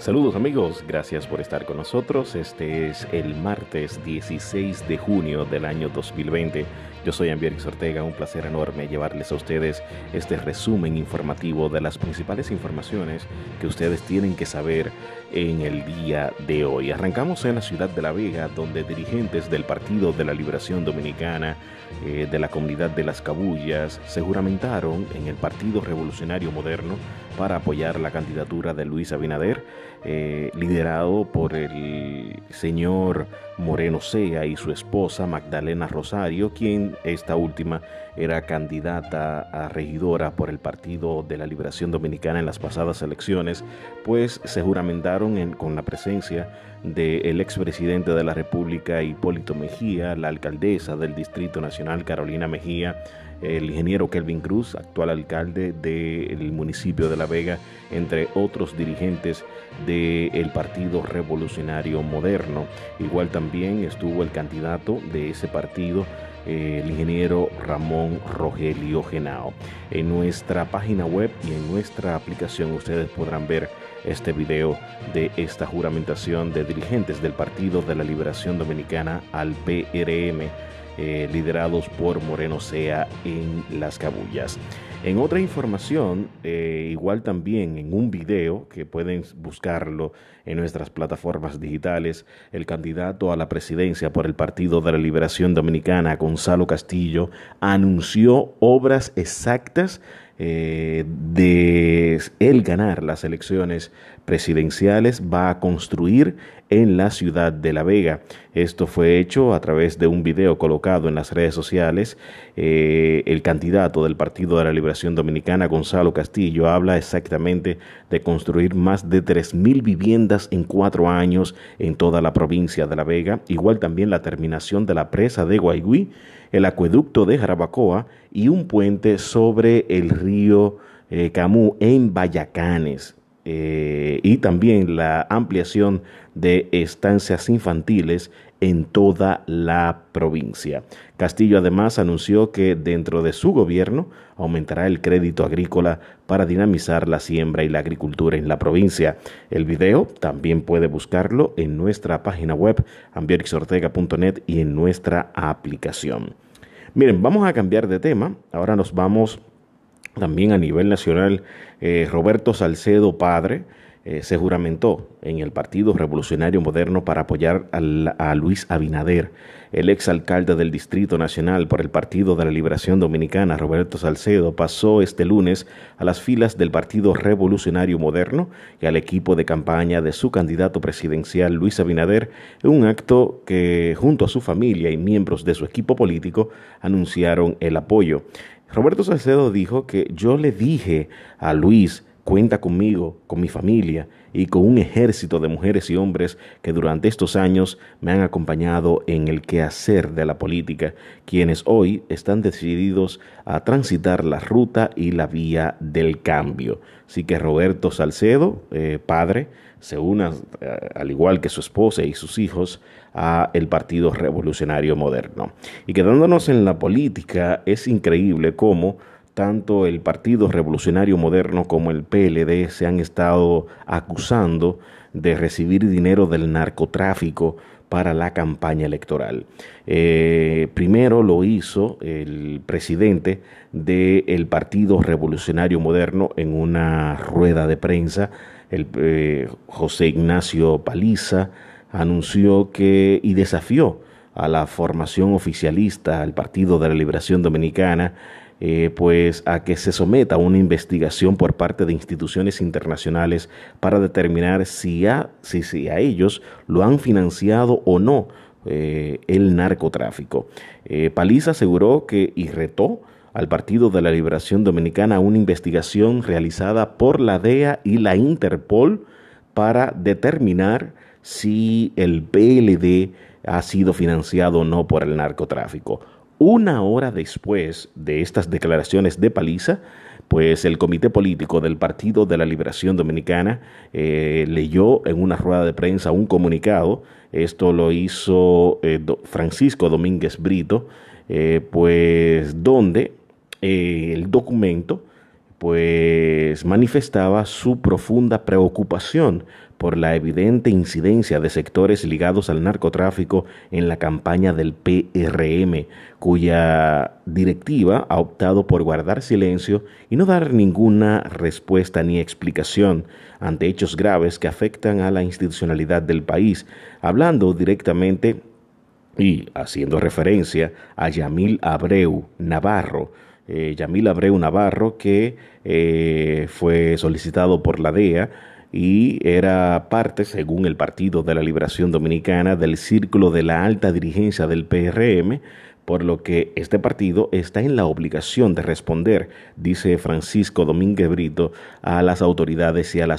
Saludos amigos, gracias por estar con nosotros. Este es el martes 16 de junio del año 2020. Yo soy Ambierix Ortega, un placer enorme llevarles a ustedes este resumen informativo de las principales informaciones que ustedes tienen que saber en el día de hoy. Arrancamos en la ciudad de La Vega, donde dirigentes del Partido de la Liberación Dominicana, eh, de la comunidad de las Cabullas, se juramentaron en el Partido Revolucionario Moderno para apoyar la candidatura de Luis Abinader eh, liderado por el señor Moreno Sea y su esposa Magdalena Rosario, quien esta última era candidata a regidora por el Partido de la Liberación Dominicana en las pasadas elecciones, pues se juramentaron con la presencia del expresidente de la República Hipólito Mejía, la alcaldesa del Distrito Nacional Carolina Mejía, el ingeniero Kelvin Cruz, actual alcalde del municipio de La Vega, entre otros dirigentes del Partido Revolucionario Moderno. Igual también estuvo el candidato de ese partido, el ingeniero Ramón Rogelio Genao. En nuestra página web y en nuestra aplicación ustedes podrán ver este video de esta juramentación de dirigentes del Partido de la Liberación Dominicana al PRM eh, liderados por Moreno Sea en Las Cabullas. En otra información, eh, igual también en un video que pueden buscarlo en nuestras plataformas digitales, el candidato a la presidencia por el Partido de la Liberación Dominicana, Gonzalo Castillo, anunció obras exactas eh, de él ganar las elecciones presidenciales va a construir en la ciudad de La Vega. Esto fue hecho a través de un video colocado en las redes sociales. Eh, el candidato del Partido de la Liberación Dominicana, Gonzalo Castillo, habla exactamente de construir más de 3.000 viviendas en cuatro años en toda la provincia de La Vega. Igual también la terminación de la presa de Guaigüí el acueducto de Jarabacoa y un puente sobre el río eh, Camú en Bayacanes. Eh, y también la ampliación de estancias infantiles en toda la provincia. Castillo además anunció que dentro de su gobierno aumentará el crédito agrícola para dinamizar la siembra y la agricultura en la provincia. El video también puede buscarlo en nuestra página web ambierixortega.net y en nuestra aplicación. Miren, vamos a cambiar de tema. Ahora nos vamos también a nivel nacional. Eh, Roberto Salcedo, padre, eh, se juramentó en el Partido Revolucionario Moderno para apoyar a Luis Abinader, el exalcalde del Distrito Nacional por el Partido de la Liberación Dominicana, Roberto Salcedo, pasó este lunes a las filas del Partido Revolucionario Moderno y al equipo de campaña de su candidato presidencial, Luis Abinader, en un acto que junto a su familia y miembros de su equipo político anunciaron el apoyo. Roberto Salcedo dijo que yo le dije a Luis cuenta conmigo, con mi familia y con un ejército de mujeres y hombres que durante estos años me han acompañado en el quehacer de la política, quienes hoy están decididos a transitar la ruta y la vía del cambio. Así que Roberto Salcedo, eh, padre, se una, eh, al igual que su esposa y sus hijos, a el Partido Revolucionario Moderno. Y quedándonos en la política, es increíble cómo tanto el Partido Revolucionario Moderno como el PLD se han estado acusando de recibir dinero del narcotráfico para la campaña electoral. Eh, primero lo hizo el presidente del Partido Revolucionario Moderno en una rueda de prensa, el eh, José Ignacio Paliza anunció que y desafió a la formación oficialista, al Partido de la Liberación Dominicana, eh, pues a que se someta a una investigación por parte de instituciones internacionales para determinar si a, si, a ellos lo han financiado o no eh, el narcotráfico. Eh, Paliza aseguró que y retó al Partido de la Liberación Dominicana una investigación realizada por la DEA y la Interpol para determinar si el PLD ha sido financiado o no por el narcotráfico. Una hora después de estas declaraciones de paliza, pues el Comité Político del Partido de la Liberación Dominicana eh, leyó en una rueda de prensa un comunicado, esto lo hizo eh, Francisco Domínguez Brito, eh, pues donde el documento pues manifestaba su profunda preocupación por la evidente incidencia de sectores ligados al narcotráfico en la campaña del PRM, cuya directiva ha optado por guardar silencio y no dar ninguna respuesta ni explicación ante hechos graves que afectan a la institucionalidad del país, hablando directamente y haciendo referencia a Yamil Abreu Navarro, eh, Yamil Abreu Navarro, que eh, fue solicitado por la DEA y era parte, según el Partido de la Liberación Dominicana, del círculo de la alta dirigencia del PRM, por lo que este partido está en la obligación de responder, dice Francisco Domínguez Brito, a las autoridades y a la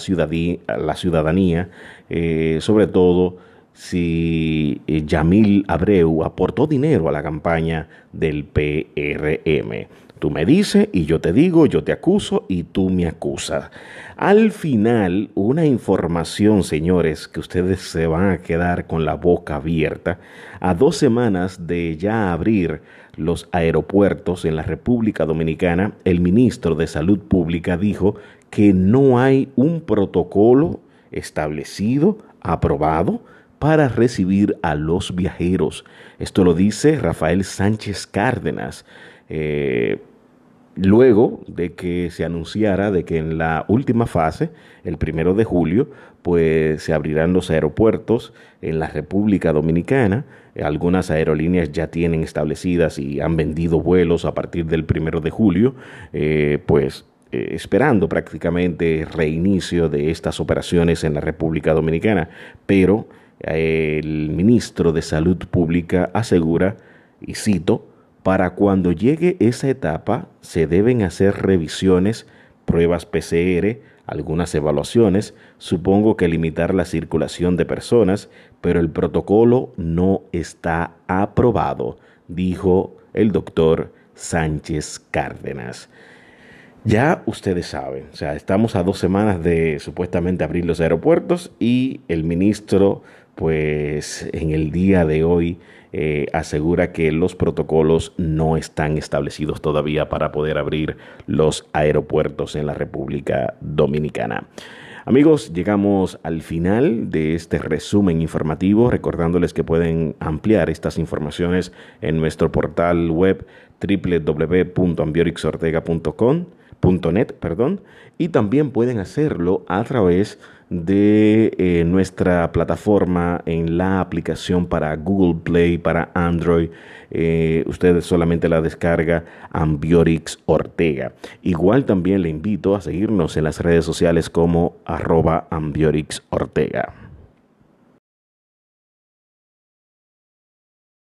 ciudadanía, eh, sobre todo si Yamil Abreu aportó dinero a la campaña del PRM. Tú me dices y yo te digo, yo te acuso y tú me acusas. Al final, una información, señores, que ustedes se van a quedar con la boca abierta. A dos semanas de ya abrir los aeropuertos en la República Dominicana, el ministro de Salud Pública dijo que no hay un protocolo establecido, aprobado, para recibir a los viajeros. Esto lo dice Rafael Sánchez Cárdenas. Eh, luego de que se anunciara de que en la última fase, el primero de julio, pues se abrirán los aeropuertos en la República Dominicana. Algunas aerolíneas ya tienen establecidas y han vendido vuelos a partir del primero de julio, eh, pues eh, esperando prácticamente reinicio de estas operaciones en la República Dominicana. Pero eh, el ministro de Salud Pública asegura, y cito, para cuando llegue esa etapa se deben hacer revisiones, pruebas PCR, algunas evaluaciones, supongo que limitar la circulación de personas, pero el protocolo no está aprobado, dijo el doctor Sánchez Cárdenas. Ya ustedes saben, o sea, estamos a dos semanas de supuestamente abrir los aeropuertos y el ministro, pues en el día de hoy, eh, asegura que los protocolos no están establecidos todavía para poder abrir los aeropuertos en la República Dominicana. Amigos, llegamos al final de este resumen informativo, recordándoles que pueden ampliar estas informaciones en nuestro portal web www.ambiorixortega.com.net, perdón, y también pueden hacerlo a través de de eh, nuestra plataforma en la aplicación para Google Play, para Android. Eh, ustedes solamente la descarga Ambiorix Ortega. Igual también le invito a seguirnos en las redes sociales como arroba Ambiorix Ortega.